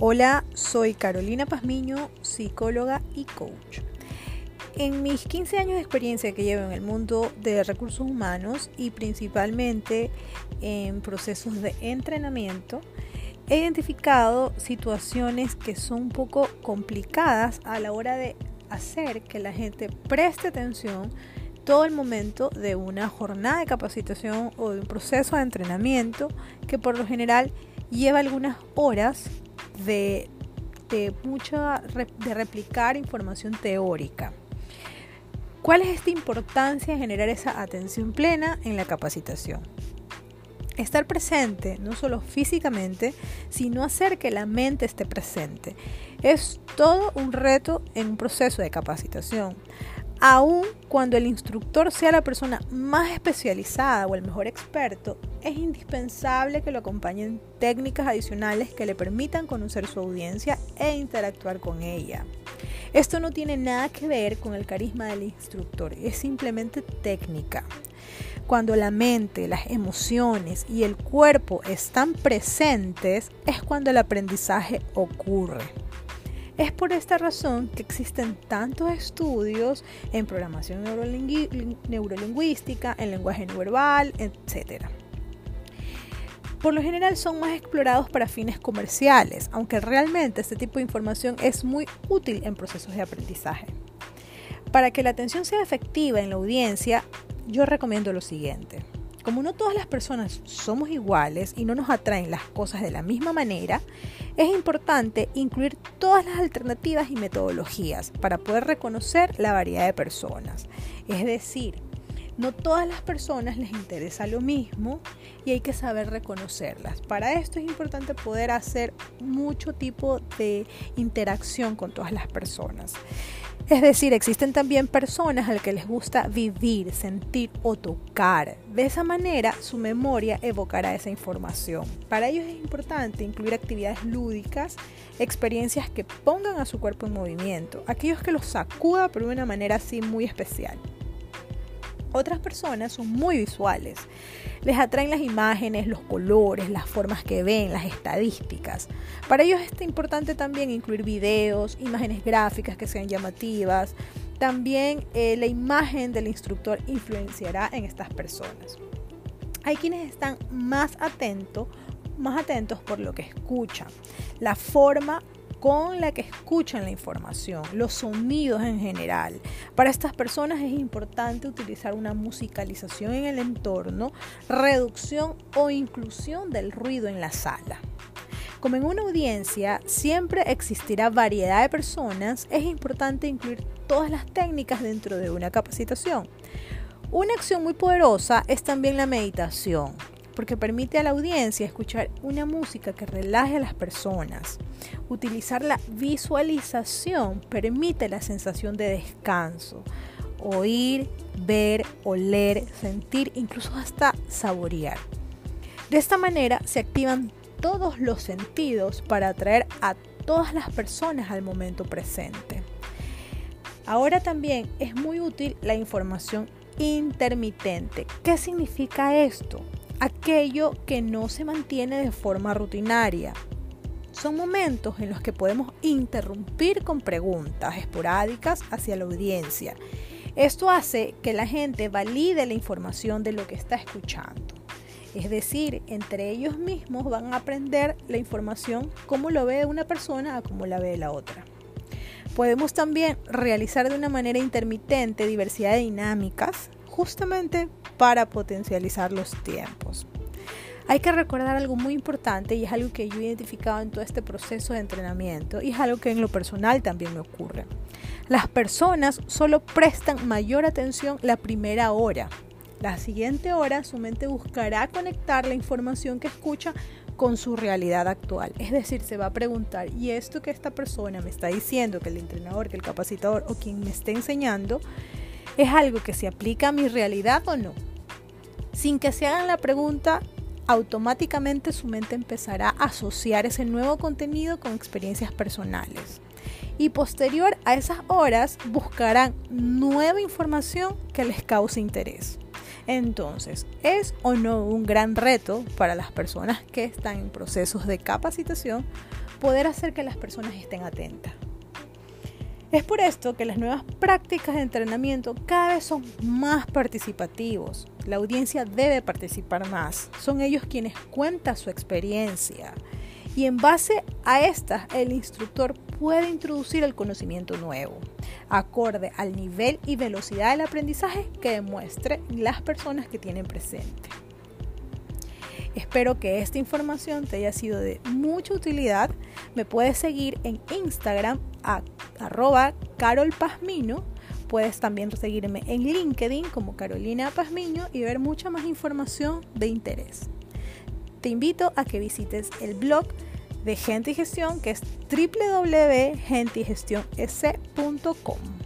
Hola, soy Carolina Pazmiño, psicóloga y coach. En mis 15 años de experiencia que llevo en el mundo de recursos humanos y principalmente en procesos de entrenamiento, he identificado situaciones que son un poco complicadas a la hora de hacer que la gente preste atención todo el momento de una jornada de capacitación o de un proceso de entrenamiento que por lo general lleva algunas horas de, mucha, de replicar información teórica. ¿Cuál es esta importancia de generar esa atención plena en la capacitación? Estar presente, no solo físicamente, sino hacer que la mente esté presente. Es todo un reto en un proceso de capacitación. Aun cuando el instructor sea la persona más especializada o el mejor experto, es indispensable que lo acompañen técnicas adicionales que le permitan conocer su audiencia e interactuar con ella. Esto no tiene nada que ver con el carisma del instructor, es simplemente técnica. Cuando la mente, las emociones y el cuerpo están presentes es cuando el aprendizaje ocurre. Es por esta razón que existen tantos estudios en programación neurolingüística, en lenguaje no verbal, etc. Por lo general son más explorados para fines comerciales, aunque realmente este tipo de información es muy útil en procesos de aprendizaje. Para que la atención sea efectiva en la audiencia, yo recomiendo lo siguiente. Como no todas las personas somos iguales y no nos atraen las cosas de la misma manera, es importante incluir todas las alternativas y metodologías para poder reconocer la variedad de personas. Es decir, no todas las personas les interesa lo mismo y hay que saber reconocerlas. Para esto es importante poder hacer mucho tipo de interacción con todas las personas. Es decir, existen también personas a las que les gusta vivir, sentir o tocar. De esa manera, su memoria evocará esa información. Para ellos es importante incluir actividades lúdicas, experiencias que pongan a su cuerpo en movimiento, aquellos que los sacuda de una manera así muy especial. Otras personas son muy visuales. Les atraen las imágenes, los colores, las formas que ven, las estadísticas. Para ellos es importante también incluir videos, imágenes gráficas que sean llamativas. También eh, la imagen del instructor influenciará en estas personas. Hay quienes están más atentos, más atentos por lo que escuchan, la forma con la que escuchan la información, los sonidos en general. Para estas personas es importante utilizar una musicalización en el entorno, reducción o inclusión del ruido en la sala. Como en una audiencia siempre existirá variedad de personas, es importante incluir todas las técnicas dentro de una capacitación. Una acción muy poderosa es también la meditación porque permite a la audiencia escuchar una música que relaje a las personas. Utilizar la visualización permite la sensación de descanso. Oír, ver, oler, sentir, incluso hasta saborear. De esta manera se activan todos los sentidos para atraer a todas las personas al momento presente. Ahora también es muy útil la información intermitente. ¿Qué significa esto? Aquello que no se mantiene de forma rutinaria. Son momentos en los que podemos interrumpir con preguntas esporádicas hacia la audiencia. Esto hace que la gente valide la información de lo que está escuchando. Es decir, entre ellos mismos van a aprender la información como lo ve una persona a como la ve la otra. Podemos también realizar de una manera intermitente diversidad de dinámicas justamente para potencializar los tiempos. Hay que recordar algo muy importante y es algo que yo he identificado en todo este proceso de entrenamiento y es algo que en lo personal también me ocurre. Las personas solo prestan mayor atención la primera hora. La siguiente hora su mente buscará conectar la información que escucha con su realidad actual. Es decir, se va a preguntar, ¿y esto que esta persona me está diciendo, que el entrenador, que el capacitador o quien me esté enseñando, ¿Es algo que se aplica a mi realidad o no? Sin que se hagan la pregunta, automáticamente su mente empezará a asociar ese nuevo contenido con experiencias personales. Y posterior a esas horas buscarán nueva información que les cause interés. Entonces, ¿es o no un gran reto para las personas que están en procesos de capacitación poder hacer que las personas estén atentas. Es por esto que las nuevas prácticas de entrenamiento cada vez son más participativos. La audiencia debe participar más. Son ellos quienes cuentan su experiencia. Y en base a estas, el instructor puede introducir el conocimiento nuevo, acorde al nivel y velocidad del aprendizaje que demuestre las personas que tienen presente. Espero que esta información te haya sido de mucha utilidad. Me puedes seguir en Instagram arroba carolpazmino. Puedes también seguirme en LinkedIn como Carolina Pazmiño y ver mucha más información de interés. Te invito a que visites el blog de Gente y Gestión que es www.genteygestiones.com.